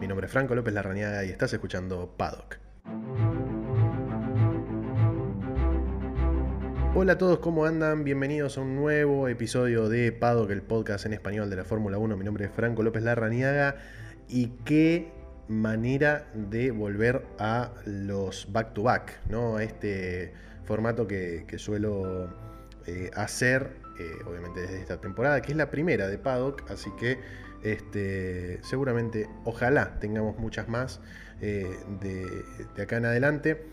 mi nombre es Franco López Larrañaga y estás escuchando Paddock. Hola a todos, ¿cómo andan? Bienvenidos a un nuevo episodio de Paddock, el podcast en español de la Fórmula 1. Mi nombre es Franco López Larrañaga y qué manera de volver a los back-to-back, ¿no? A este formato que, suelo eh, hacer, eh, obviamente desde esta temporada, que es la primera de Paddock, así que este, seguramente, ojalá tengamos muchas más eh, de, acá en adelante.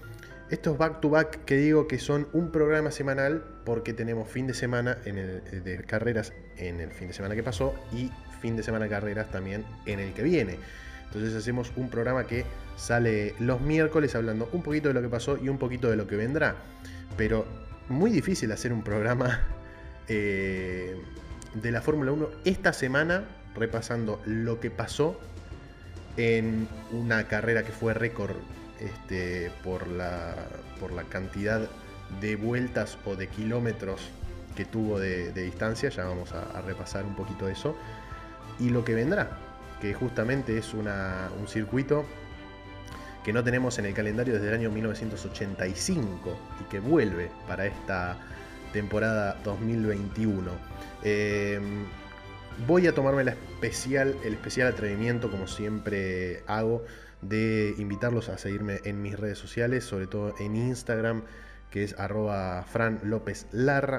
Estos back-to-back que digo que son un programa semanal porque tenemos fin de semana en el, de carreras en el fin de semana que pasó y fin de semana de carreras también en el que viene. Entonces hacemos un programa que sale los miércoles hablando un poquito de lo que pasó y un poquito de lo que vendrá. Pero muy difícil hacer un programa eh, de la Fórmula 1 esta semana repasando lo que pasó en una carrera que fue récord este, por, la, por la cantidad de vueltas o de kilómetros que tuvo de, distancia, ya vamos a, repasar un poquito eso, y lo que vendrá, que justamente es un circuito que no tenemos en el calendario desde el año 1985 y que vuelve para esta temporada 2021. Voy a tomarme la especial, el especial atrevimiento, como siempre hago, de invitarlos a seguirme en mis redes sociales, sobre todo en Instagram, que es arroba Fran.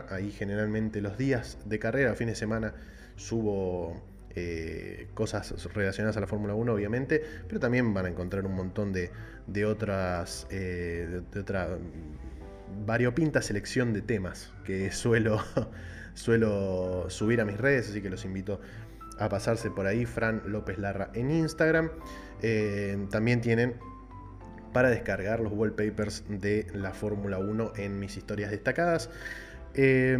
Ahí generalmente los días de carrera, fines de semana, subo eh, cosas relacionadas a la Fórmula 1, obviamente, pero también van a encontrar un montón de, otras, eh, de otra variopinta selección de temas que suelo suelo subir a mis redes, así que los invito a pasarse por ahí, Fran López Larra en Instagram. Eh, también tienen para descargar los wallpapers de la Fórmula 1 en mis historias destacadas. Eh,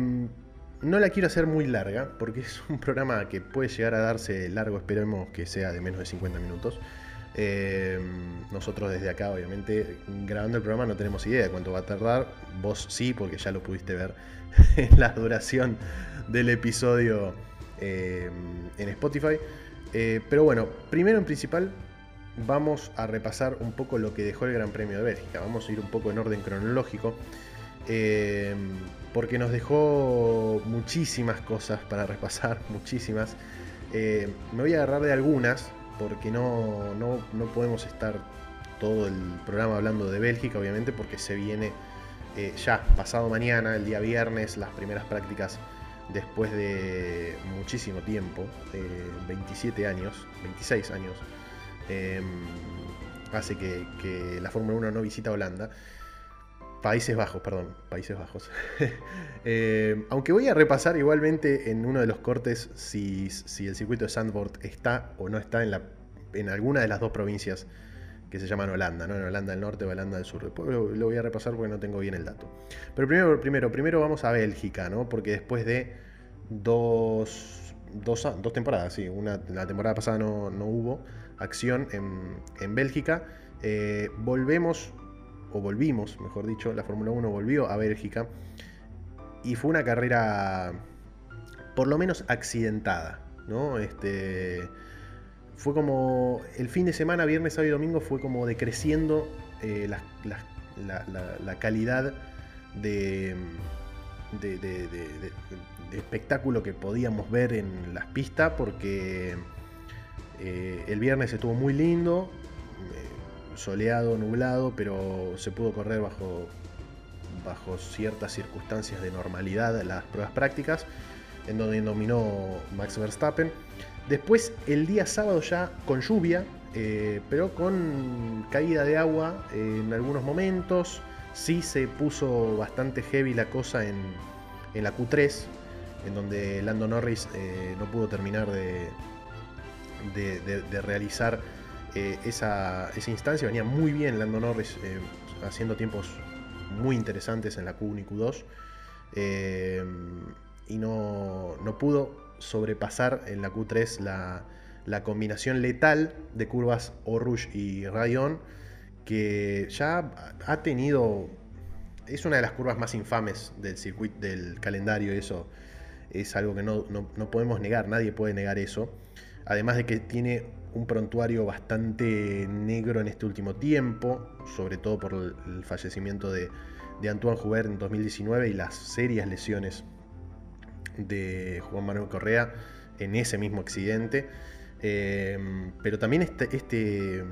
no la quiero hacer muy larga, porque es un programa que puede llegar a darse largo, esperemos que sea de menos de 50 minutos. Eh, nosotros desde acá, obviamente, grabando el programa no tenemos idea de cuánto va a tardar. Vos sí, porque ya lo pudiste ver la duración del episodio eh, en Spotify. Eh, pero bueno, primero en principal vamos a repasar un poco lo que dejó el Gran Premio de Bélgica. Vamos a ir un poco en orden cronológico. porque nos dejó muchísimas cosas para repasar, muchísimas. me voy a agarrar de algunas, porque no, no, podemos estar todo el programa hablando de Bélgica, obviamente, porque se viene eh, ya pasado mañana, el día viernes, las primeras prácticas después de muchísimo tiempo, 27 años, 26 años, em, hace que, la Fórmula 1 no visita Holanda. Países Bajos, perdón, Países Bajos. Eh, aunque voy a repasar igualmente en uno de los cortes si, el circuito de Sandboard está o no está en, la, en alguna de las dos provincias que se llaman Holanda, ¿no? En Holanda del Norte o Holanda del Sur. Después lo, voy a repasar porque no tengo bien el dato. Pero primero, primero, primero vamos a Bélgica, ¿no? Porque después de dos, dos, temporadas, sí, una, la temporada pasada no, hubo acción en, Bélgica. Eh, volvemos o volvimos, mejor dicho, la Fórmula 1 volvió a Bélgica y fue una carrera por lo menos accidentada, ¿no? Este, fue como el fin de semana, viernes, sábado y domingo, fue como decreciendo eh, la, calidad de, espectáculo que podíamos ver en las pistas porque eh, el viernes estuvo muy lindo, soleado, nublado, pero se pudo correr bajo, bajo ciertas circunstancias de normalidad las pruebas prácticas, en donde dominó Max Verstappen. Después el día sábado ya con lluvia, eh, pero con caída de agua en algunos momentos. Sí se puso bastante heavy la cosa en, la Q3, en donde Lando Norris eh, no pudo terminar de, de realizar eh, esa, instancia. Venía muy bien Lando Norris haciendo tiempos muy interesantes en la Q1 y Q2. Eh, y no, pudo sobrepasar en la Q3 la, combinación letal de curvas Orush y Rayon, que ya ha tenido. Es una de las curvas más infames del circuito, del calendario, eso es algo que no, no podemos negar, nadie puede negar eso. además de que tiene un prontuario bastante negro en este último tiempo, sobre todo por el fallecimiento de, Antoine Joubert en 2019 y las serias lesiones de Juan Manuel Correa en ese mismo accidente. Eh, pero también este, este,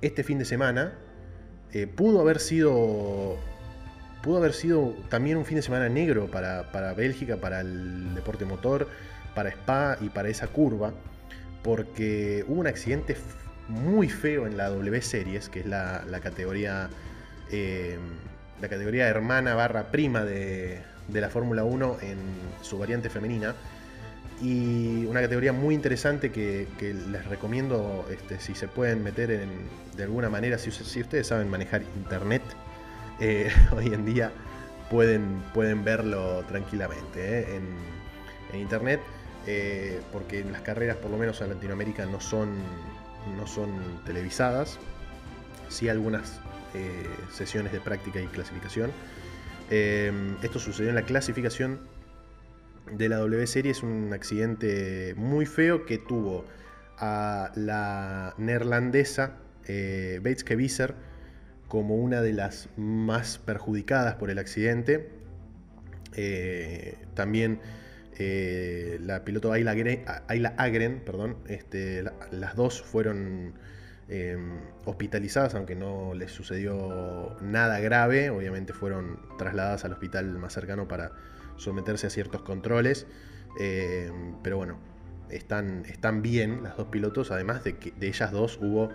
este, fin de semana eh, pudo haber sido pudo haber sido también un fin de semana negro para, para Bélgica, para el deporte motor, para Spa y para esa curva porque hubo un accidente muy feo en la W Series, que es la, categoría eh, la categoría hermana barra prima de, la Fórmula 1 en su variante femenina. Y una categoría muy interesante que, les recomiendo este, si se pueden meter en, de alguna manera, si, ustedes saben manejar internet, eh, hoy en día pueden, pueden verlo tranquilamente eh, en internet. Eh, porque las carreras, por lo menos en Latinoamérica, no son, no son televisadas. Sí algunas sesiones de práctica y clasificación. Eh, esto sucedió en la clasificación de la W Serie. Es un accidente muy feo que tuvo a la neerlandesa Bates Keviser como una de las más perjudicadas por el accidente. también eh, la piloto Ayla, Agren, perdón, este, las dos fueron em, hospitalizadas, aunque no les sucedió nada grave. Obviamente fueron trasladadas al hospital más cercano para someterse a ciertos controles. Em, pero bueno, están, están bien las dos pilotos, además de que de ellas dos hubo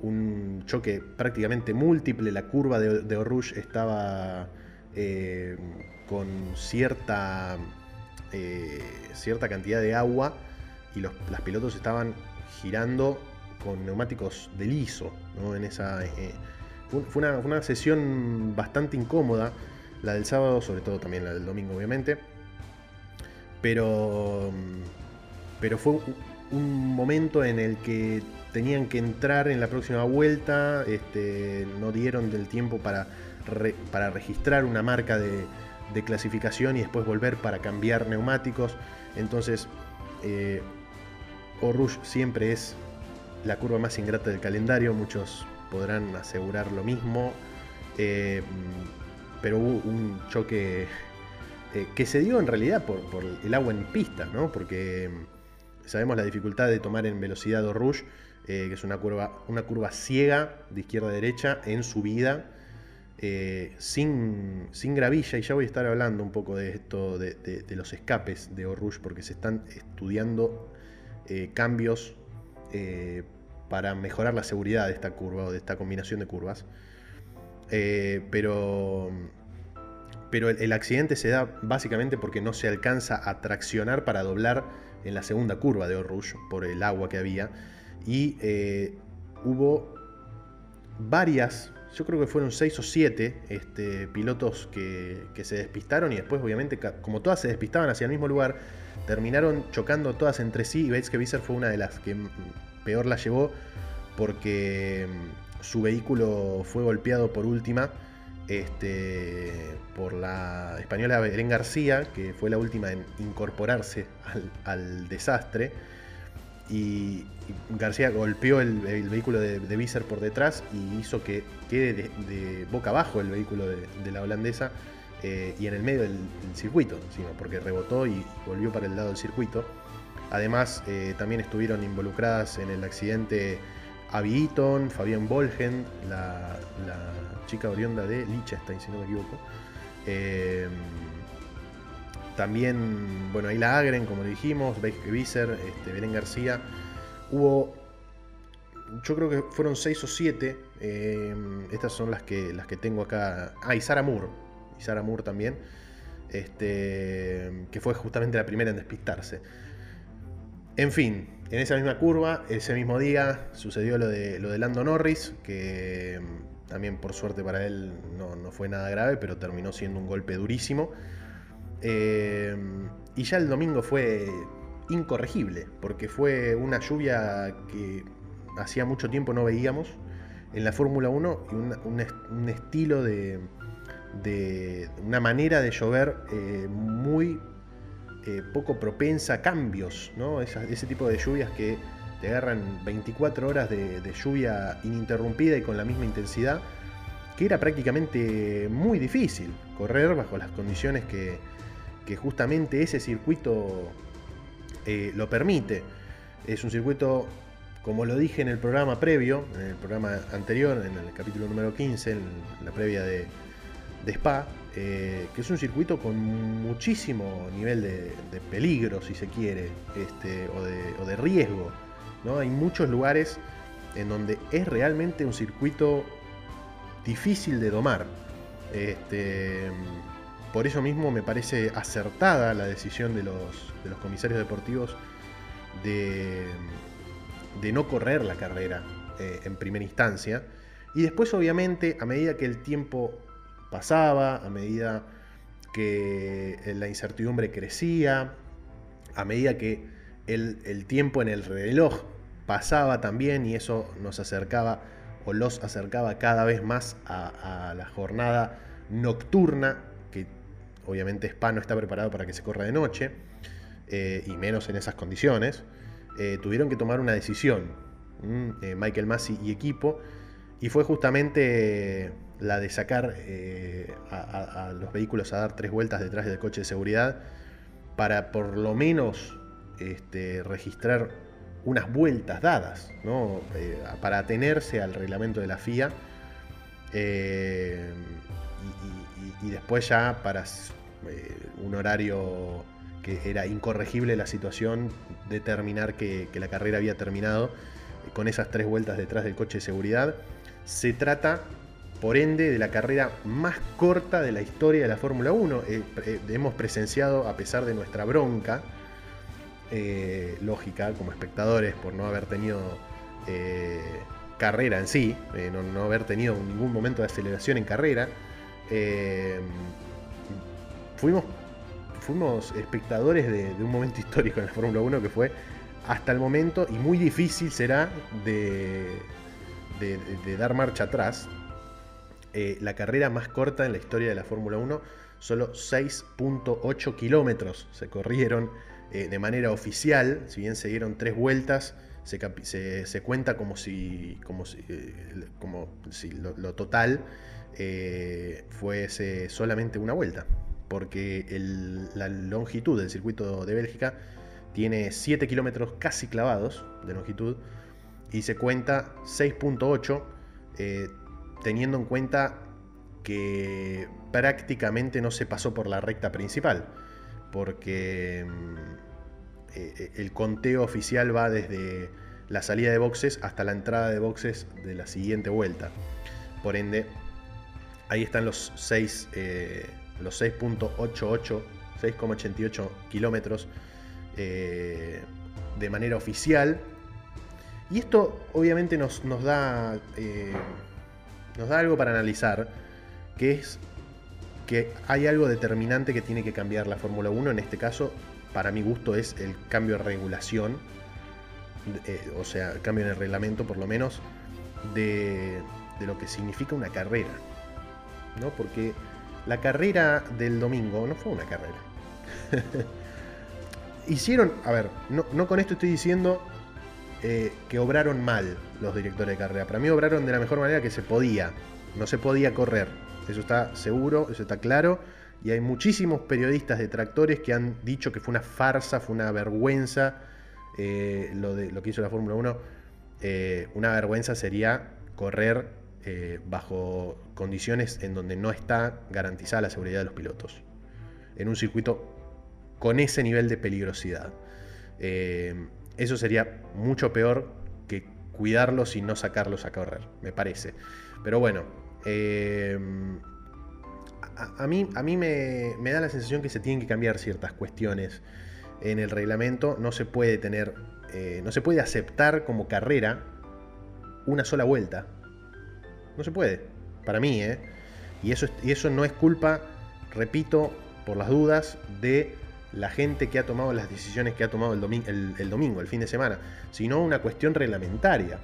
un choque prácticamente múltiple. La curva de, de estaba em, con cierta eh, cierta cantidad de agua y los las pilotos estaban girando con neumáticos de liso. En esa, eh, fue, una, sesión bastante incómoda, la del sábado, sobre todo también la del domingo, obviamente. Pero, pero fue un momento en el que tenían que entrar en la próxima vuelta, este, no dieron del tiempo para, para registrar una marca de, de clasificación y después volver para cambiar neumáticos. Entonces, eh, siempre es la curva más ingrata del calendario, muchos podrán asegurar lo mismo, eh, pero hubo un choque eh, que se dio en realidad por, el agua en pista, ¿no? porque mm, sabemos la dificultad de tomar en velocidad Rouge, eh, que es una curva, una curva ciega de izquierda a derecha en subida sin, sin, gravilla, y ya voy a estar hablando un poco de esto, de, los escapes de Orush, porque se están estudiando cambios eh, para mejorar la seguridad de esta curva o de esta combinación de curvas. pero pero el, accidente se da básicamente porque no se alcanza a traccionar para doblar en la segunda curva de Orush por el agua que había. Y hubo varias yo creo que fueron seis o siete este, pilotos que, se despistaron y después, obviamente, como todas se despistaban hacia el mismo lugar, terminaron chocando todas entre sí y Bates que fue una de las que peor la llevó porque mm, su vehículo fue golpeado por última este, por la española Belén García, que fue la última en incorporarse al desastre y, García golpeó el, vehículo de, de por detrás y hizo que quede de, boca abajo el vehículo de, la holandesa eh, y en el medio del, circuito, sino porque rebotó y volvió para el lado del circuito. Además, eh, también estuvieron involucradas en el accidente Abby Eaton, Fabián Bolgen, la, chica oriunda de Liechtenstein, si no me equivoco. Eh, también, bueno, ahí la Agren, como dijimos, Beike Visser, este, Belén García. Hubo, yo creo que fueron seis o siete. Estas son las que, las que tengo acá. Ah, y Sara Moore. Y Sara Moore también. Este, que fue justamente la primera en despistarse. En fin, en esa misma curva, ese mismo día, sucedió lo de, lo de Lando Norris, que mm, también por suerte para él no, no fue nada grave, pero terminó siendo un golpe durísimo. Eh, y ya el domingo fue incorregible, porque fue una lluvia que hacía mucho tiempo no veíamos en la Fórmula 1 y un, estilo de, de, una manera de llover eh, muy eh, poco propensa a cambios, ¿no? ese tipo de lluvias que te agarran 24 horas de, lluvia ininterrumpida y con la misma intensidad, que era prácticamente muy difícil correr bajo las condiciones que, justamente ese circuito eh, lo permite. Es un circuito, como lo dije en el programa previo, en el programa anterior, en el capítulo número 15, en la previa de, Spa, eh, que es un circuito con muchísimo nivel de, peligro, si se quiere, este, o, de, riesgo. ¿no? Hay muchos lugares en donde es realmente un circuito difícil de domar. Este, por eso mismo me parece acertada la decisión de los, de comisarios deportivos de, de, no correr la carrera eh, en primera instancia. Y después, obviamente, a medida que el tiempo pasaba, a medida que la incertidumbre crecía, a medida que el, tiempo en el reloj pasaba también y eso nos acercaba o los acercaba cada vez más a, la jornada nocturna, que obviamente Spa no está preparado para que se corra de noche, eh, y menos en esas condiciones, eh, tuvieron que tomar una decisión, eh, Michael Massey y equipo, y fue justamente la de sacar eh, a, los vehículos a dar tres vueltas detrás del coche de seguridad para por lo menos este, registrar unas vueltas dadas, ¿no? Eh, para atenerse al reglamento de la FIA eh, y, después ya para un horario que era incorregible la situación, determinar que la carrera había terminado con esas tres vueltas detrás del coche de seguridad. Se trata por ende de la carrera más corta de la historia de la Fórmula 1. Eh, eh, hemos presenciado, a pesar de nuestra bronca, eh, lógica como espectadores por no haber tenido carrera en sí, no, haber tenido ningún momento de aceleración en carrera, fuimos, fuimos espectadores de, un momento histórico en la Fórmula 1 que fue hasta el momento, y muy difícil será de, de dar marcha atrás, eh, la carrera más corta en la historia de la Fórmula 1. Solo 6.8 kilómetros se corrieron eh, de manera oficial, si bien se dieron tres vueltas, se, cuenta como si, como si, eh, como si lo, total fuese solamente una vuelta, porque la longitud del circuito de Bélgica tiene 7 kilómetros casi clavados de longitud y se cuenta 6.8 teniendo en cuenta que prácticamente no se pasó por la recta principal, porque mm, eh, el conteo oficial va desde la salida de boxes hasta la entrada de boxes de la siguiente vuelta. Por ende, ahí están los 6, eh, los 6.88, 6,88 kilómetros eh, de manera oficial. Y esto obviamente nos, nos da nos da algo para analizar, que es que hay algo determinante que tiene que cambiar la Fórmula 1, en este caso, para mi gusto, es el cambio de regulación, eh, o sea, el cambio en el reglamento, por lo menos, de, de lo que significa una carrera. ¿no? Porque la carrera del domingo no fue una carrera. Hicieron, a ver, no, no con esto estoy diciendo eh, que obraron mal los directores de carrera. Para mí obraron de la mejor manera que se podía. No se podía correr. Eso está seguro, eso está claro. Y hay muchísimos periodistas detractores que han dicho que fue una farsa, fue una vergüenza eh, lo, que hizo la Fórmula 1. Eh, una vergüenza sería correr bajo condiciones en donde no está garantizada la seguridad de los pilotos. En un circuito con ese nivel de peligrosidad. Eso sería mucho peor que cuidarlos y no sacarlos a correr, me parece. Pero bueno, eh, a, mí, a mí me, da la sensación que se tienen que cambiar ciertas cuestiones en el reglamento. No se puede tener, eh, no se puede aceptar como carrera una sola vuelta. No se puede, para mí, ¿eh? Y eso, y eso no es culpa, repito, por las dudas, de la gente que ha tomado las decisiones que ha tomado el, domingo, el, fin de semana, sino una cuestión reglamentaria.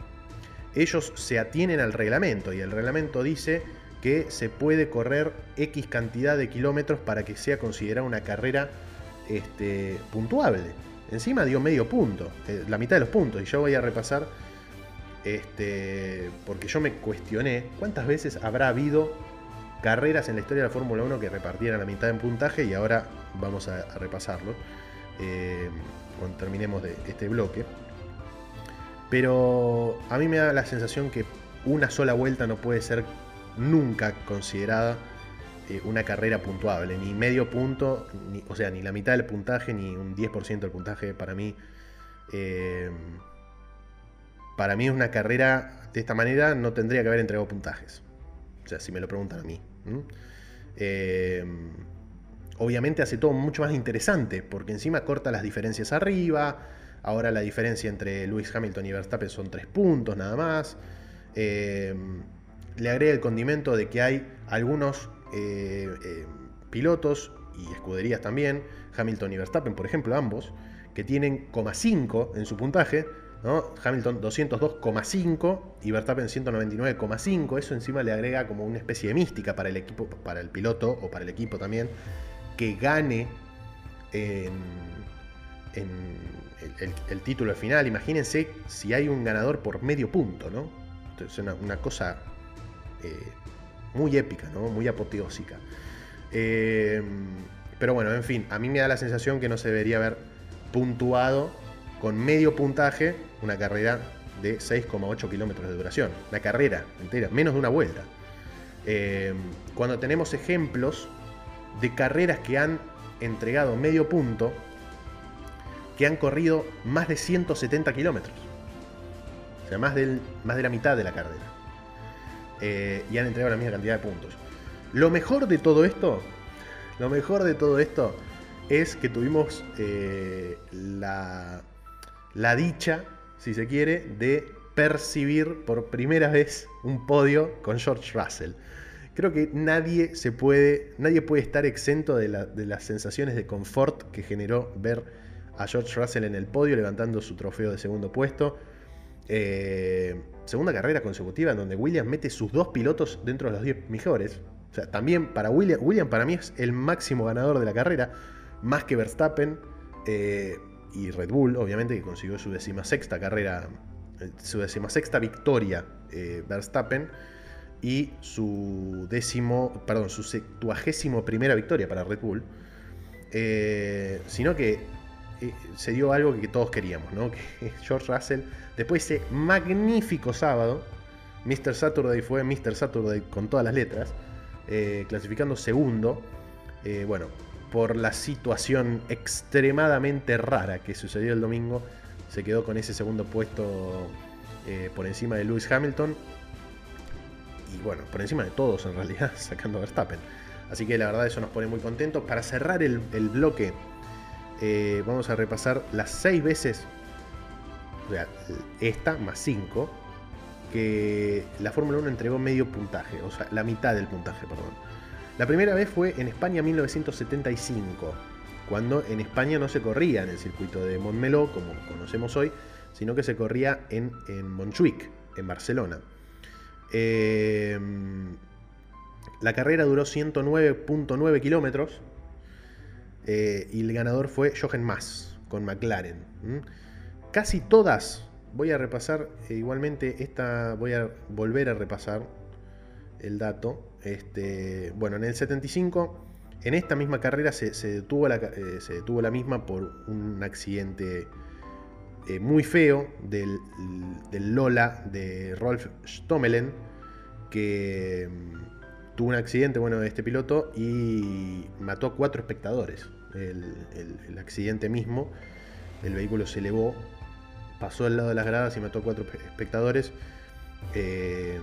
Ellos se atienen al reglamento y el reglamento dice que se puede correr X cantidad de kilómetros para que sea considerada una carrera este, puntuable. Encima dio medio punto, eh, la mitad de los puntos. Y yo voy a repasar, este, porque yo me cuestioné cuántas veces habrá habido carreras en la historia de la Fórmula 1 que repartieran la mitad en puntaje y ahora vamos a, repasarlo eh, cuando terminemos de este bloque. Pero a mí me da la sensación que una sola vuelta no puede ser nunca considerada eh, una carrera puntuable, ni medio punto, o sea, ni la mitad del puntaje, ni un 10% del puntaje. Para mí, eh, para mí una carrera de esta manera no tendría que haber entregado puntajes. O sea, si me lo preguntan a mí. Eh, obviamente hace todo mucho más interesante, porque encima corta las diferencias arriba. Ahora la diferencia entre Lewis Hamilton y Verstappen son 3 puntos nada más. le agrega el condimento de que hay algunos eh, eh, pilotos y escuderías también, Hamilton y Verstappen, por ejemplo, ambos, que tienen 0,5 en su puntaje, ¿no? Hamilton 202,5 y Verstappen 199,5. Eso encima le agrega como una especie de mística para el equipo, para el piloto o para el equipo también, que gane en, el, título final. Imagínense si hay un ganador por medio punto, ¿no? Es una, cosa eh, muy épica, ¿no? muy apoteósica. Eh, pero bueno, en fin, a mí me da la sensación que no se debería haber puntuado con medio puntaje una carrera de 6,8 kilómetros de duración. Una carrera entera, menos de una vuelta. Eh, cuando tenemos ejemplos de carreras que han entregado medio punto, que han corrido más de 170 kilómetros. O sea, más, del, más de la mitad de la carrera. Eh, y han entregado la misma cantidad de puntos. Lo mejor de todo esto, lo mejor de todo esto es que tuvimos eh, la, la dicha, si se quiere, de percibir por primera vez un podio con George Russell. Creo que nadie se puede, nadie puede estar exento de, las sensaciones de confort que generó ver a George Russell en el podio levantando su trofeo de segundo puesto. Eh, segunda carrera consecutiva en donde Williams mete sus dos pilotos dentro de los 10 mejores. O sea, también para William, William para mí es el máximo ganador de la carrera, más que Verstappen eh, y Red Bull, obviamente, que consiguió su decimasexta carrera, eh, su decimasexta victoria Verstappen y su décimo, perdón, su septuagésimo primera victoria para Red Bull. sino que se dio algo que todos queríamos, ¿no? Que George Russell Después ese magnífico sábado, Mr. Saturday fue Mr. Saturday con todas las letras, eh, clasificando segundo. Eh, bueno, por la situación extremadamente rara que sucedió el domingo, se quedó con ese segundo puesto eh, por encima de Lewis Hamilton. Y bueno, por encima de todos en realidad, sacando Verstappen. Así que la verdad eso nos pone muy contentos. Para cerrar el, bloque, vamos a repasar las seis veces o sea, esta más 5, que la Fórmula 1 entregó medio puntaje, o sea, la mitad del puntaje, perdón. La primera vez fue en España 1975, cuando en España no se corría en el circuito de Montmeló, como conocemos hoy, sino que se corría en, en Montjuic, en Barcelona. Em, la carrera duró 109.9 kilómetros eh, y el ganador fue Jochen Mass con McLaren. Casi todas, voy a repasar eh, igualmente, esta voy a volver a repasar el dato. Este, bueno, en el 75, en esta misma carrera se, detuvo, eh, se detuvo, la, misma por un accidente eh, muy feo del, Lola de Rolf Stommelen, que mm, tuvo un accidente, bueno, de este piloto y mató a cuatro espectadores. el accidente mismo, el vehículo se elevó pasó al lado de las gradas y mató a cuatro espectadores. Eh,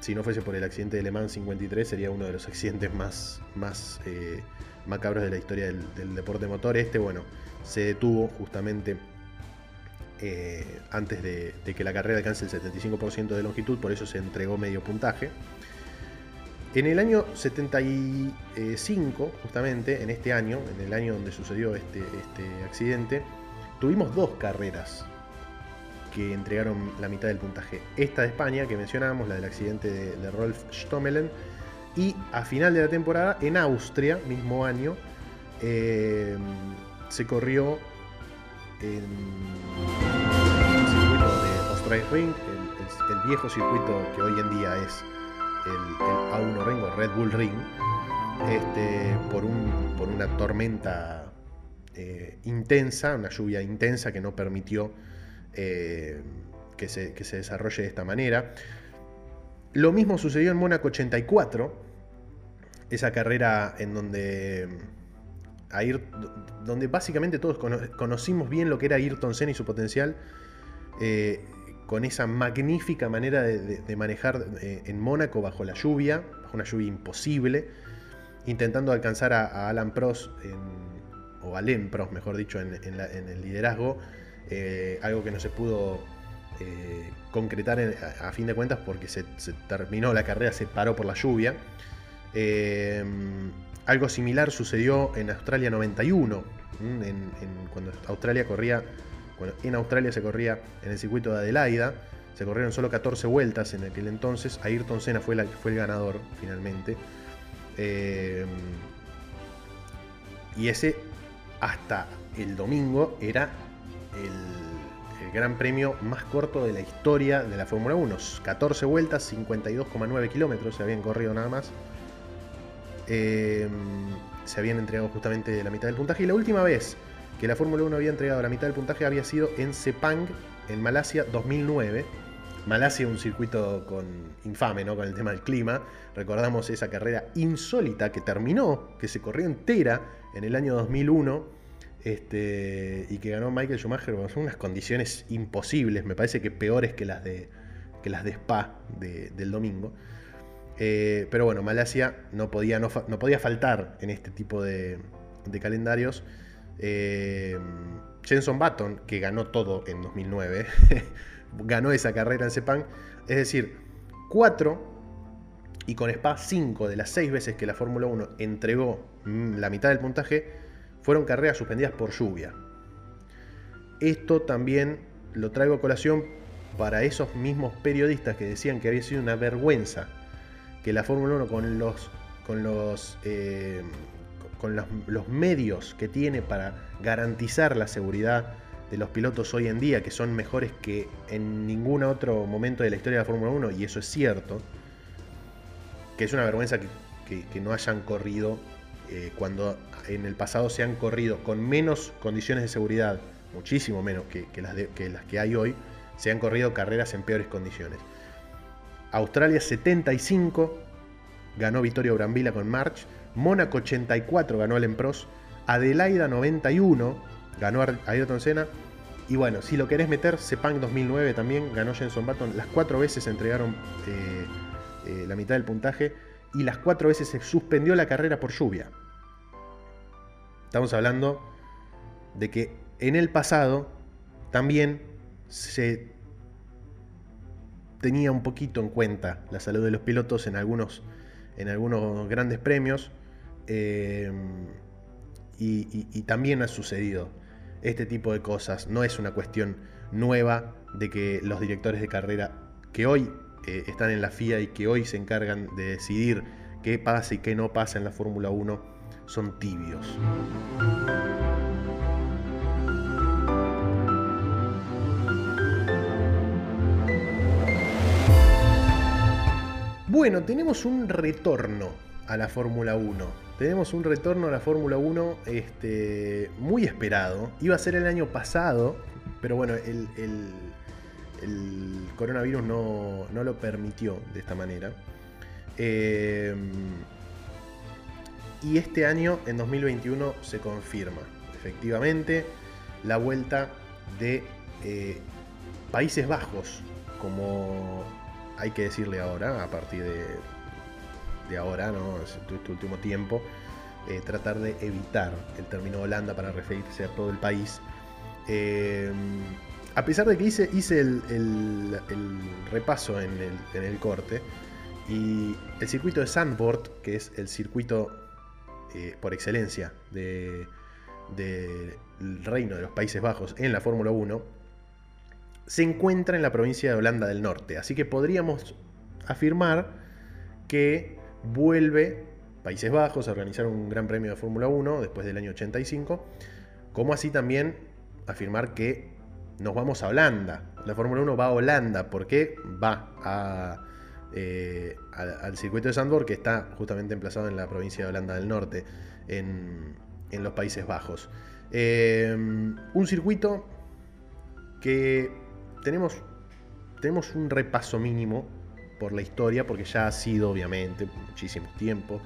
si no fuese por el accidente de Le Mans 53, sería uno de los accidentes más, más eh, macabros de la historia del, deporte motor. Este, bueno, se detuvo justamente eh, antes de, que la carrera alcance el 75% de longitud, por eso se entregó medio puntaje. En el año 75, justamente, en este año, en el año donde sucedió este, este accidente, tuvimos dos carreras que entregaron la mitad del puntaje. Esta de España, que mencionábamos, la del accidente de, Rolf Stommelen, y a final de la temporada en Austria, mismo año, eh, se corrió en de Ostreichring, el, viejo circuito que hoy en día es el, A1 Ring o Red Bull Ring, este, por, un, por una tormenta eh, intensa, una lluvia intensa que no permitió eh, que, se, que se desarrolle de esta manera. Lo mismo sucedió en Mónaco 84, esa carrera en donde donde básicamente todos conocimos bien lo que era Ayrton Senna y su potencial, eh, con esa magnífica manera de, manejar eh, en Mónaco bajo la lluvia, bajo una lluvia imposible, intentando alcanzar a, Alan Prost, o Alain Prost, mejor dicho, en, el liderazgo, eh, algo que no se pudo concretar a, fin de cuentas porque se, terminó la carrera, se paró por la lluvia. Algo similar sucedió en Australia 91, cuando Australia corría, en Australia se corría en el circuito de Adelaida, se corrieron solo 14 vueltas en aquel entonces, Ayrton Senna fue, el ganador finalmente. Eh, y ese hasta el domingo era el, gran premio más corto de la historia de la Fórmula 1. 14 vueltas, 52,9 kilómetros se habían corrido nada más. Em, se habían entregado justamente la mitad del puntaje. Y la última vez que la Fórmula 1 había entregado la mitad del puntaje había sido en Sepang, en Malasia, 2009. Malasia, un circuito con, infame, ¿no? Con el tema del clima. Recordamos esa carrera insólita que terminó, que se corrió entera en el año 2001. Este, y que ganó Michael Schumacher con unas condiciones imposibles, me parece que peores que las de, que las de Spa del domingo. Eh, pero bueno, Malasia no podía, no, podía faltar en este tipo de, calendarios. Eh, Jenson Button, que ganó todo en 2009, ganó esa carrera en Sepang. Es decir, 4 y con Spa 5 de las 6 veces que la Fórmula 1 entregó mm, la mitad del puntaje fueron carreras suspendidas por lluvia. Esto también lo traigo a colación para esos mismos periodistas que decían que había sido una vergüenza que la Fórmula 1 con los con los eh, con los, medios que tiene para garantizar la seguridad de los pilotos hoy en día, que son mejores que en ningún otro momento de la historia de la Fórmula 1, y eso es cierto, que es una vergüenza que, no hayan corrido eh, cuando en el pasado se han corrido con menos condiciones de seguridad, muchísimo menos que, las, que las que hay hoy, se han corrido carreras en peores condiciones. Australia 75 ganó Vittorio Brambila con March, Mónaco 84 ganó Allen Prost, Adelaida 91 ganó Ayrton Senna y bueno, si lo querés meter, Sepang 2009 también ganó Jenson Button, las cuatro veces entregaron eh, eh, la mitad del puntaje y las cuatro veces se suspendió la carrera por lluvia. Estamos hablando de que en el pasado también se tenía un poquito en cuenta la salud de los pilotos en algunos, en algunos grandes premios. Eh, y, también ha sucedido este tipo de cosas. No es una cuestión nueva de que los directores de carrera que hoy eh, están en la FIA y que hoy se encargan de decidir qué pasa y qué no pasa en la Fórmula 1 son tibios. Bueno, tenemos un retorno a la Fórmula 1. Tenemos un retorno a la Fórmula 1 este, muy esperado. Iba a ser el año pasado, pero bueno, el, coronavirus no, lo permitió de esta manera. Em, y este año, en 2021, se confirma efectivamente la vuelta de eh, Países Bajos como hay que decirle ahora, a partir de, ahora, ¿no? este, último tiempo, eh, tratar de evitar el término Holanda para referirse a todo el país. Eh, a pesar de que hice, hice el, repaso en el, corte, y el circuito de Sandboard, que es el circuito eh, por excelencia del reino de los Países Bajos en la Fórmula 1, se encuentra en la provincia de Holanda del Norte. Así que podríamos afirmar que vuelve Países Bajos a organizar un gran premio de Fórmula 1 después del año 85, como así también afirmar que nos vamos a Holanda. La Fórmula 1 va a Holanda, porque va eh, al circuito de Zandvoort, que está justamente emplazado en la provincia de Holanda del Norte, en, los Países Bajos. Eh, un circuito que tenemos, tenemos un repaso mínimo por la historia, porque ya ha sido, obviamente, muchísimo tiempo,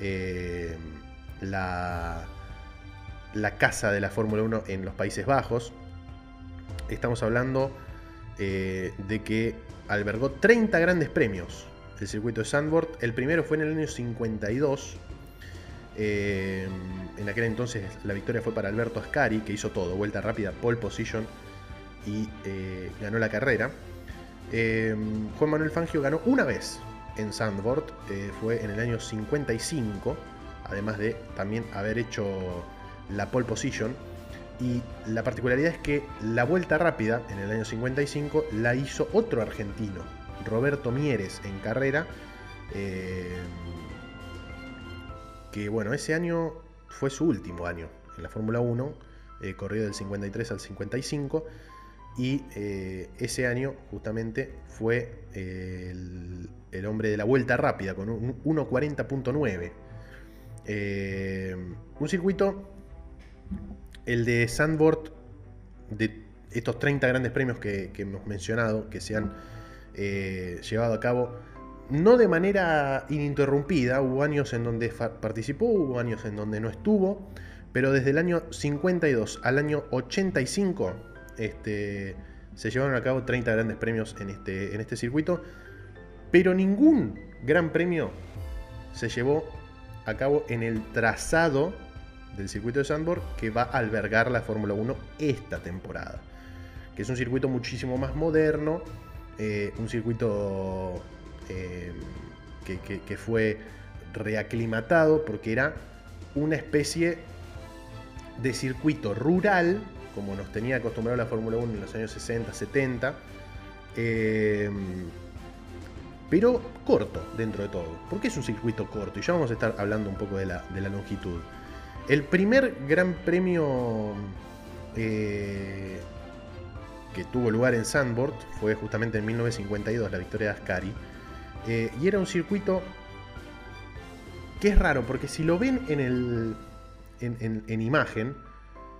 eh, la, la casa de la Fórmula 1 en los Países Bajos. Estamos hablando eh, de que albergó 30 grandes premios el circuito de Sandboard. El primero fue en el año 52. Eh, en aquel entonces la victoria fue para Alberto Ascari, que hizo todo, vuelta rápida, pole position y ganó la carrera. Em, Juan Manuel Fangio ganó una vez en Sandboard, eh, fue en el año 55, además de también haber hecho la pole position. Y la particularidad es que la vuelta rápida en el año 55 la hizo otro argentino, Roberto Mieres, en carrera. Em, que bueno, ese año fue su último año en la Fórmula 1, eh, corrió del 53 al 55 y eh, ese año justamente fue eh, el, hombre de la vuelta rápida con un 1.40.9. Eh, un circuito, el de Sandboard, de estos 30 grandes premios que, hemos mencionado, que se han llevado a cabo, no de manera ininterrumpida, hubo años en donde participó, hubo años en donde no estuvo, pero desde el año 52 al año 85 este, se llevaron a cabo 30 grandes premios en este, en este circuito, pero ningún gran premio se llevó a cabo en el trazado del circuito de Sandborg que va a albergar la Fórmula 1 esta temporada. Que es un circuito muchísimo más moderno, eh, un circuito eh, que fue reaclimatado porque era una especie de circuito rural como nos tenía acostumbrado la Fórmula 1 en los años 60, 70. Eh, pero corto dentro de todo. ¿Por qué es un circuito corto? Y ya vamos a estar hablando un poco de la, longitud. El primer gran premio eh, que tuvo lugar en Sandboard fue justamente en 1952, la victoria de Ascari. Eh, y era un circuito que es raro, porque si lo ven en, el, en imagen,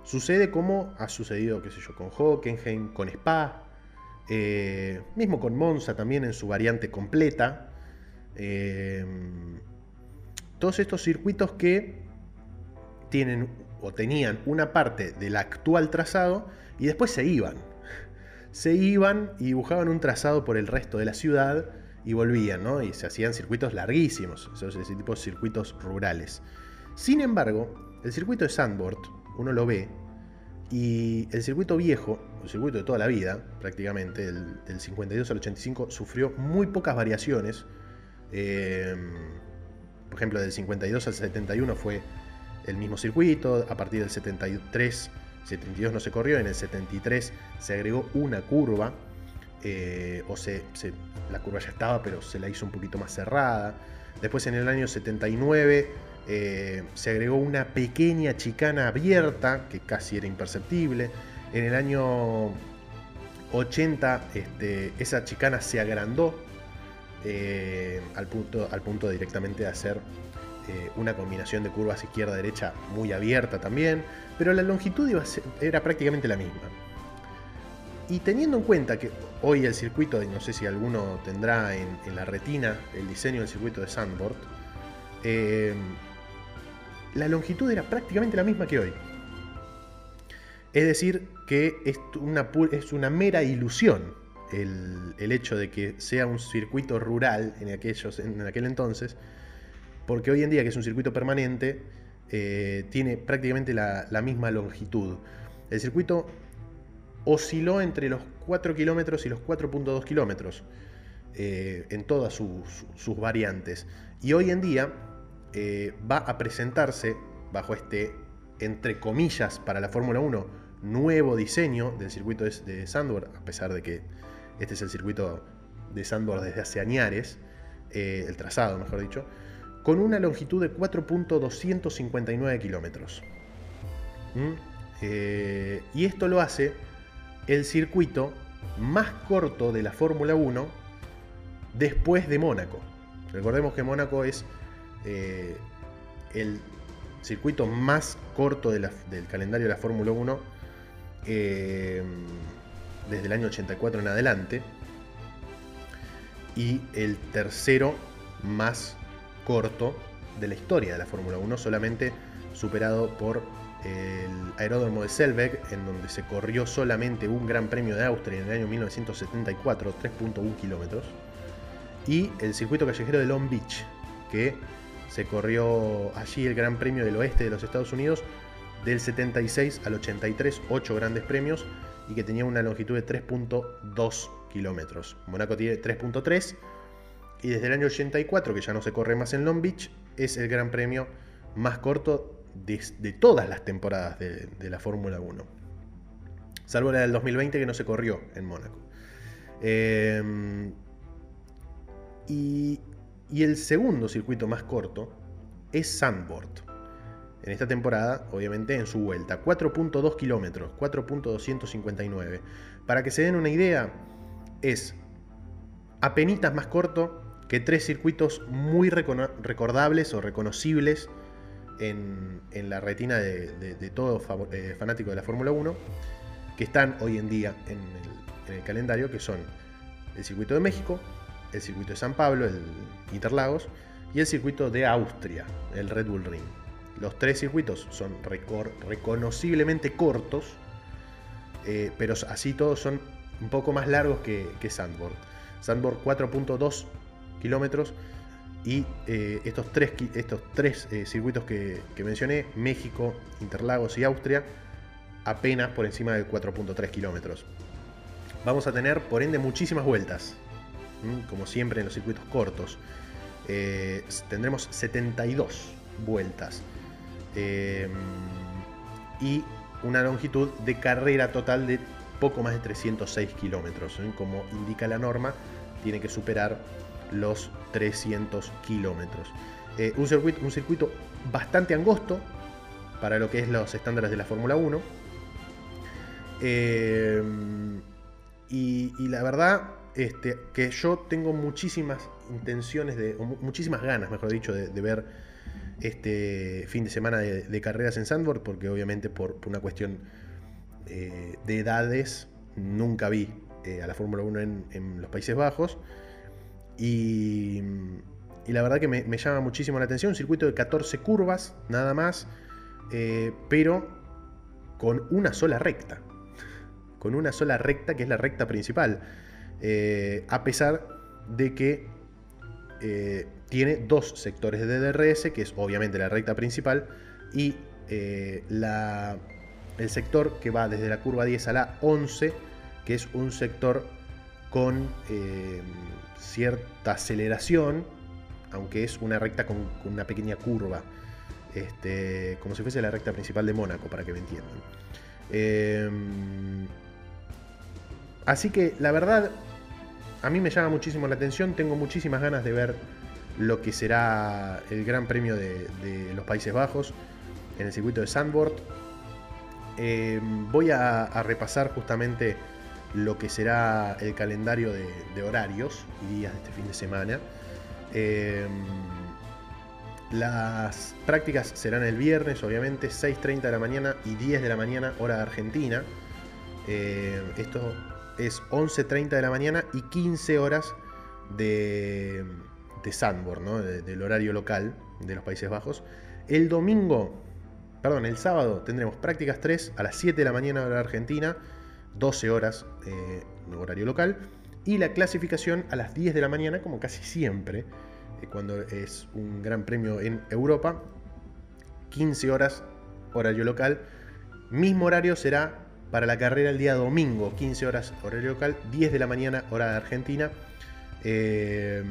Sucede como ha sucedido, qué sé yo, con Hockenheim, con Spa, eh, mismo con Monza también en su variante completa. Eh, todos estos circuitos que tienen o tenían una parte del actual trazado y después se iban. Se iban y dibujaban un trazado por el resto de la ciudad y volvían, ¿no? Y se hacían circuitos larguísimos, ese de circuitos rurales. Sin embargo, el circuito de Sandboard, uno lo ve, y el circuito viejo, el circuito de toda la vida, prácticamente, del, 52 al 85, sufrió muy pocas variaciones. Em, por ejemplo, del 52 al 71 fue el mismo circuito, a partir del 73, 72 no se corrió, en el 73 se agregó una curva, eh, o se, la curva ya estaba, pero se la hizo un poquito más cerrada. Después en el año 79 eh, se agregó una pequeña chicana abierta, que casi era imperceptible. En el año 80 este, esa chicana se agrandó eh, al, punto, al punto directamente de hacer eh, una combinación de curvas izquierda-derecha muy abierta también, pero la longitud era prácticamente la misma. Y teniendo en cuenta que hoy el circuito, no sé si alguno tendrá en, la retina el diseño del circuito de Sandboard, la longitud era prácticamente la misma que hoy. Es decir, que es una, mera ilusión el, hecho de que sea un circuito rural en, aquellos, en aquel entonces, porque hoy en día que es un circuito permanente, eh, tiene prácticamente la, misma longitud. El circuito osciló entre los 4 kilómetros y los 4.2 kilómetros eh, en todas sus variantes. Y hoy en día eh, va a presentarse bajo este, entre comillas, para la Fórmula 1, nuevo diseño del circuito de Sandor, a pesar de que este es el circuito de Sandor desde hace años, eh, el trazado, mejor dicho, con una longitud de 4.259 kilómetros. ¿Mm? Eh, y esto lo hace el circuito más corto de la Fórmula 1 después de Mónaco. Recordemos que Mónaco es eh, el circuito más corto del calendario de la Fórmula 1 eh, desde el año 84 en adelante y el tercero más corto de la historia de la Fórmula 1, solamente superado por el aeródromo de Selbeck, en donde se corrió solamente un Gran Premio de Austria en el año 1974, 3.1 kilómetros, y el circuito callejero de Long Beach, que se corrió allí el Gran Premio del Oeste de los Estados Unidos del 76 al 83, 8 grandes premios, y que tenía una longitud de 3.2 kilómetros. Monaco tiene 3.3 y desde el año 84, que ya no se corre más en Long Beach, es el gran premio más corto de, todas las temporadas de, la Fórmula 1. Salvo la del 2020 que no se corrió en Mónaco. Eh, y, y, el segundo circuito más corto es Sandboard. En esta temporada, obviamente, en su vuelta. 4.2 kilómetros, 4.259. Para que se den una idea, es apenitas más corto que tres circuitos muy recordables o reconocibles en, la retina de, todo eh, fanático de la Fórmula 1, que están hoy en día en el, calendario, que son el circuito de México, el circuito de San Pablo, el Interlagos, y el circuito de Austria, el Red Bull Ring. Los tres circuitos son reconociblemente cortos, eh, pero así todos son un poco más largos que, que Sandboard. Sandboard 4.2 kilómetros. Y eh, estos tres, estos tres eh, circuitos que, mencioné, México, Interlagos y Austria, apenas por encima de 4.3 kilómetros. Vamos a tener, por ende, muchísimas vueltas, como siempre en los circuitos cortos. Eh, tendremos 72 vueltas y una longitud de carrera total de poco más de 306 kilómetros. Como indica la norma, tiene que superar los 300 kilómetros. Eh, un, circuito, un circuito bastante angosto para lo que es los estándares de la Fórmula 1. Eh, y, la verdad este, que yo tengo muchísimas intenciones, de, muchísimas ganas, mejor dicho, de, ver este fin de semana de, carreras en Sandboard, porque obviamente por, una cuestión eh, de edades nunca vi a la Fórmula 1 en los Países Bajos. Y, la verdad que me, llama muchísimo la atención. Un circuito de 14 curvas, nada más, eh, pero con una sola recta. Con una sola recta, que es la recta principal. Eh, a pesar de que eh, tiene dos sectores de DRS, que es obviamente la recta principal, y la, el sector que va desde la curva 10 a la 11, que es un sector con cierta aceleración, aunque es una recta con, una pequeña curva, este, como si fuese la recta principal de Mónaco, para que me entiendan. Em, así que la verdad, a mí me llama muchísimo la atención, tengo muchísimas ganas de ver lo que será el Gran Premio de, los Países Bajos en el circuito de Sandboard. Em, voy a repasar justamente lo que será el calendario de, horarios y días de este fin de semana. Em, las prácticas serán el viernes, obviamente, 6.30 de la mañana y 10 de la mañana, hora de Argentina. Em, esto es 11.30 de la mañana y 15 horas de, de Sandborn, ¿no? del horario local de los Países Bajos. El domingo, perdón, el sábado tendremos prácticas 3 a las 7 de la mañana, hora Argentina 12 horas eh, horario local, y la clasificación a las 10 de la mañana, como casi siempre, eh, cuando es un gran premio en Europa, 15 horas horario local, mismo horario será para la carrera el día domingo, 15 horas horario local, 10 de la mañana hora de Argentina. Eh,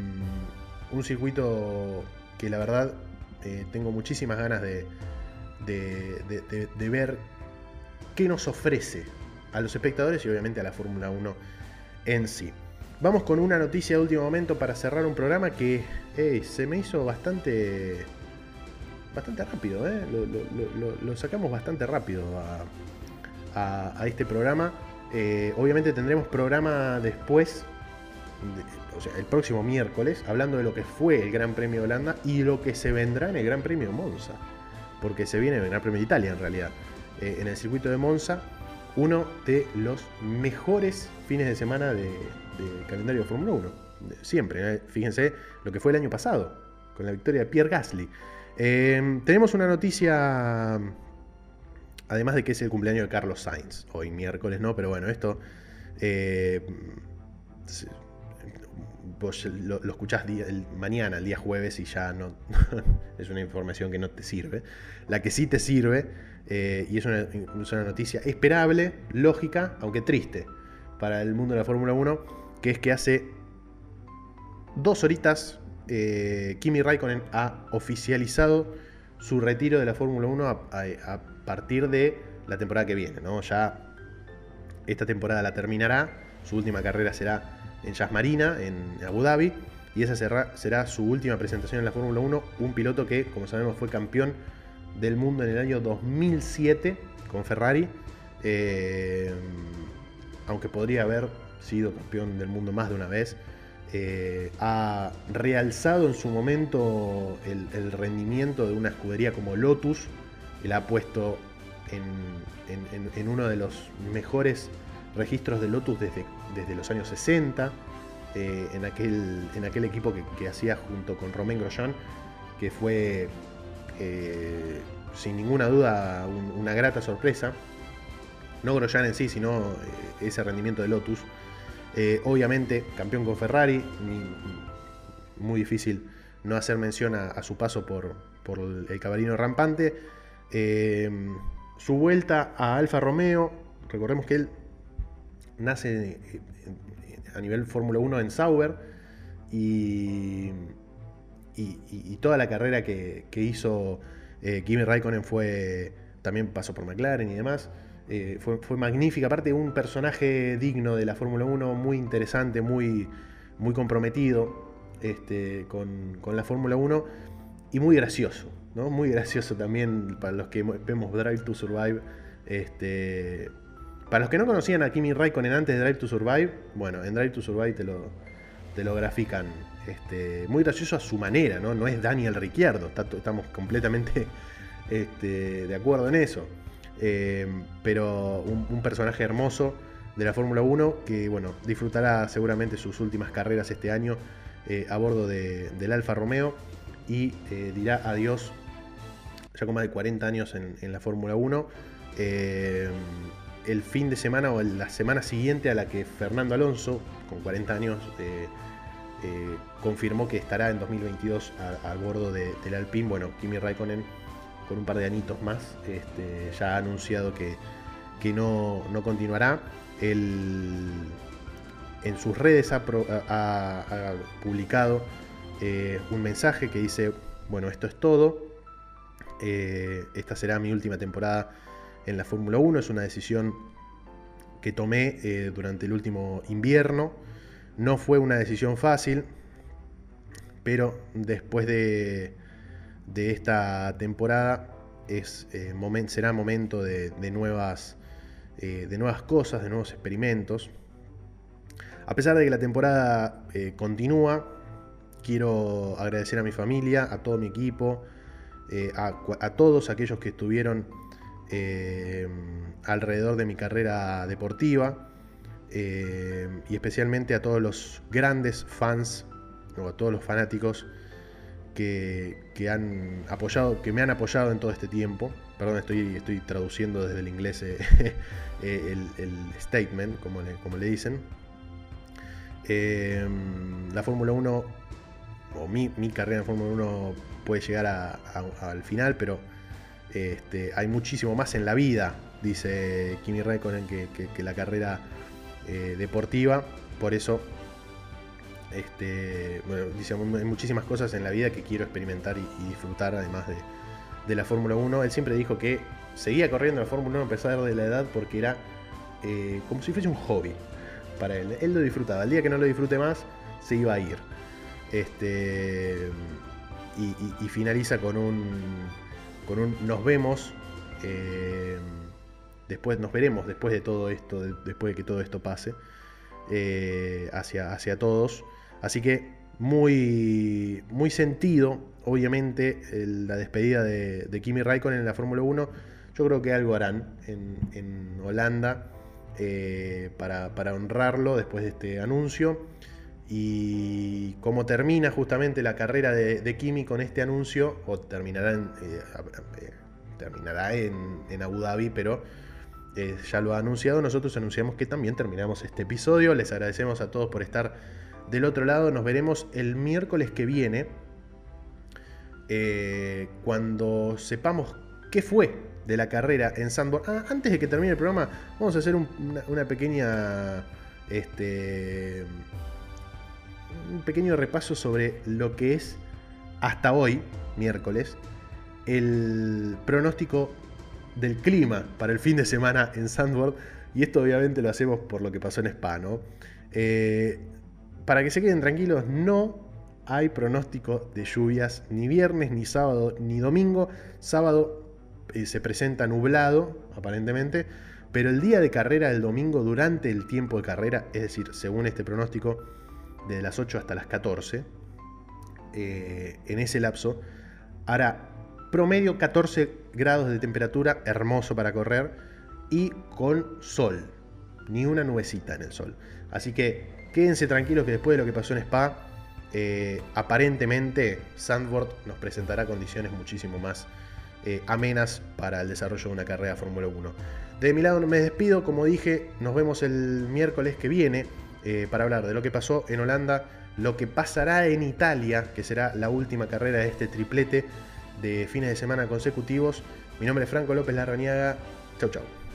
un circuito que la verdad tengo muchísimas ganas de, ver qué nos ofrece a los espectadores y obviamente a la Fórmula 1 en sí. Vamos con una noticia de último momento para cerrar un programa que se me hizo bastante bastante rápido, ¿eh? lo, sacamos bastante rápido a, este programa. Eh, obviamente tendremos programa después, o sea, el próximo miércoles, hablando de lo que fue el Gran Premio de Holanda y lo que se vendrá en el Gran Premio de Monza, porque se viene el Gran Premio de Italia en realidad. Eh, en el circuito de Monza, uno de los mejores fines de semana de, calendario de Fórmula 1. Siempre, fíjense lo que fue el año pasado, con la victoria de Pierre Gasly. Em, tenemos una noticia, además de que es el cumpleaños de Carlos Sainz, hoy miércoles, ¿no? Pero bueno, esto eh, vos lo, escuchás mañana, el día jueves, y ya no es una información que no te sirve. La que sí te sirve, eh, y es una, es una, noticia esperable, lógica, aunque triste, para el mundo de la Fórmula 1, que es que hace dos horitas eh, Kimi Raikkonen ha oficializado su retiro de la Fórmula 1 a, partir de la temporada que viene. ¿no? Ya esta temporada la terminará, su última carrera será en Jazz Marina, en Abu Dhabi, y esa será, su última presentación en la Fórmula 1, un piloto que, como sabemos, fue campeón del mundo en el año 2007 con Ferrari, eh, aunque podría haber sido campeón del mundo más de una vez. Eh, ha realzado en su momento el, rendimiento de una escudería como Lotus, y la ha puesto en, uno de los mejores registros de Lotus desde, los años 60, eh, en, aquel, en aquel equipo que, hacía junto con Romain Grosjean, que fue eh, sin ninguna duda una grata sorpresa. No Grosjean en sí, sino ese rendimiento de Lotus. Eh, obviamente, campeón con Ferrari, muy difícil no hacer mención a, su paso por, el cabalino rampante. Eh, su vuelta a Alfa Romeo, recordemos que él nace eh, a nivel Fórmula 1 en Sauber y, toda la carrera que, hizo Kimi Raikkonen fue también pasó por McLaren y demás. Eh, fue, magnífica, aparte un personaje digno de la Fórmula 1, muy interesante, muy, muy comprometido este, con, la Fórmula 1 y muy gracioso, ¿no? Muy gracioso también para los que vemos Drive to Survive. Este, para los que no conocían a Kimi Raikkonen antes de Drive to Survive, bueno, en Drive to Survive te lo, te lo grafican este, muy gracioso a su manera, ¿no? No es Daniel Ricciardo, estamos completamente este, de acuerdo en eso. Eh, pero un, personaje hermoso de la Fórmula 1 que bueno, disfrutará seguramente sus últimas carreras este año eh, a bordo del Alfa Romeo y eh, dirá adiós ya con más de 40 años en, la Fórmula 1 el fin de semana o la semana siguiente a la que Fernando Alonso con 40 años confirmó que estará en 2022 a, bordo del Alpine bueno, Kimi Raikkonen con un par de anitos más. Este, ya ha anunciado que, no, continuará. en sus redes ha, publicado eh, un mensaje que dice, bueno, esto es todo. Eh, esta será mi última temporada en la Fórmula 1. Es una decisión que tomé eh, durante el último invierno. No fue una decisión fácil, pero después de, de esta temporada es, eh, será momento de, nuevas, eh, de nuevas cosas, de nuevos experimentos. A pesar de que la temporada eh, continúa, quiero agradecer a mi familia, a todo mi equipo, a, todos aquellos que estuvieron alrededor de mi carrera deportiva y especialmente a todos los grandes fans o a todos los fanáticos que, han apoyado, que me han apoyado en todo este tiempo. Perdón, estoy, estoy traduciendo desde el inglés eh, eh, el, statement, como le, como le dicen. Em, la Fórmula 1, o mi, carrera en Fórmula 1 puede llegar al final, pero este, hay muchísimo más en la vida, dice Kimi Raikkonen, que, la carrera eh, deportiva. Por eso este, bueno, hay muchísimas cosas en la vida que quiero experimentar y, disfrutar además de, la Fórmula 1. Él siempre dijo que seguía corriendo la Fórmula 1 a pesar de la edad porque era eh, como si fuese un hobby. para él. Él lo disfrutaba. El día que no lo disfrute más, se iba a ir. Este, y, finaliza con un, con un nos vemos. Eh, después nos veremos después de todo esto, después de que todo esto pase. Eh, hacia, hacia todos. Así que muy, muy sentido, obviamente, la despedida de, Kimi Raikkonen en la Fórmula 1. Yo creo que algo harán en, Holanda eh, para, honrarlo después de este anuncio. Y como termina justamente la carrera de, Kimi con este anuncio, o terminará en, eh, terminará en Abu Dhabi, pero ya lo ha anunciado, nosotros anunciamos que también terminamos este episodio. Les agradecemos a todos por estar del otro lado. Nos veremos el miércoles que viene. Eh, cuando sepamos qué fue de la carrera en Sandbox. Ah, antes de que termine el programa, vamos a hacer una, pequeña. Este. Un pequeño repaso sobre lo que es hasta hoy, miércoles, el pronóstico del clima para el fin de semana en Sandboard. Y esto obviamente lo hacemos por lo que pasó en Spa, ¿no? Eh, para que se queden tranquilos, no hay pronóstico de lluvias ni viernes, ni sábado, ni domingo. Sábado eh, se presenta nublado, aparentemente, pero el día de carrera, el domingo, durante el tiempo de carrera, es decir, según este pronóstico, de las 8 hasta las 14, eh, en ese lapso, hará Promedio 14 grados de temperatura, hermoso para correr y con sol. Ni una nubecita en el sol. Así que quédense tranquilos que después de lo que pasó en Spa, eh, aparentemente Sandboard nos presentará condiciones muchísimo más eh, amenas para el desarrollo de una carrera Fórmula 1. De mi lado me despido, como dije, nos vemos el miércoles que viene eh, para hablar de lo que pasó en Holanda, lo que pasará en Italia, que será la última carrera de este triplete de fines de semana consecutivos. Mi nombre es Franco López Larrañaga. Chau, chau.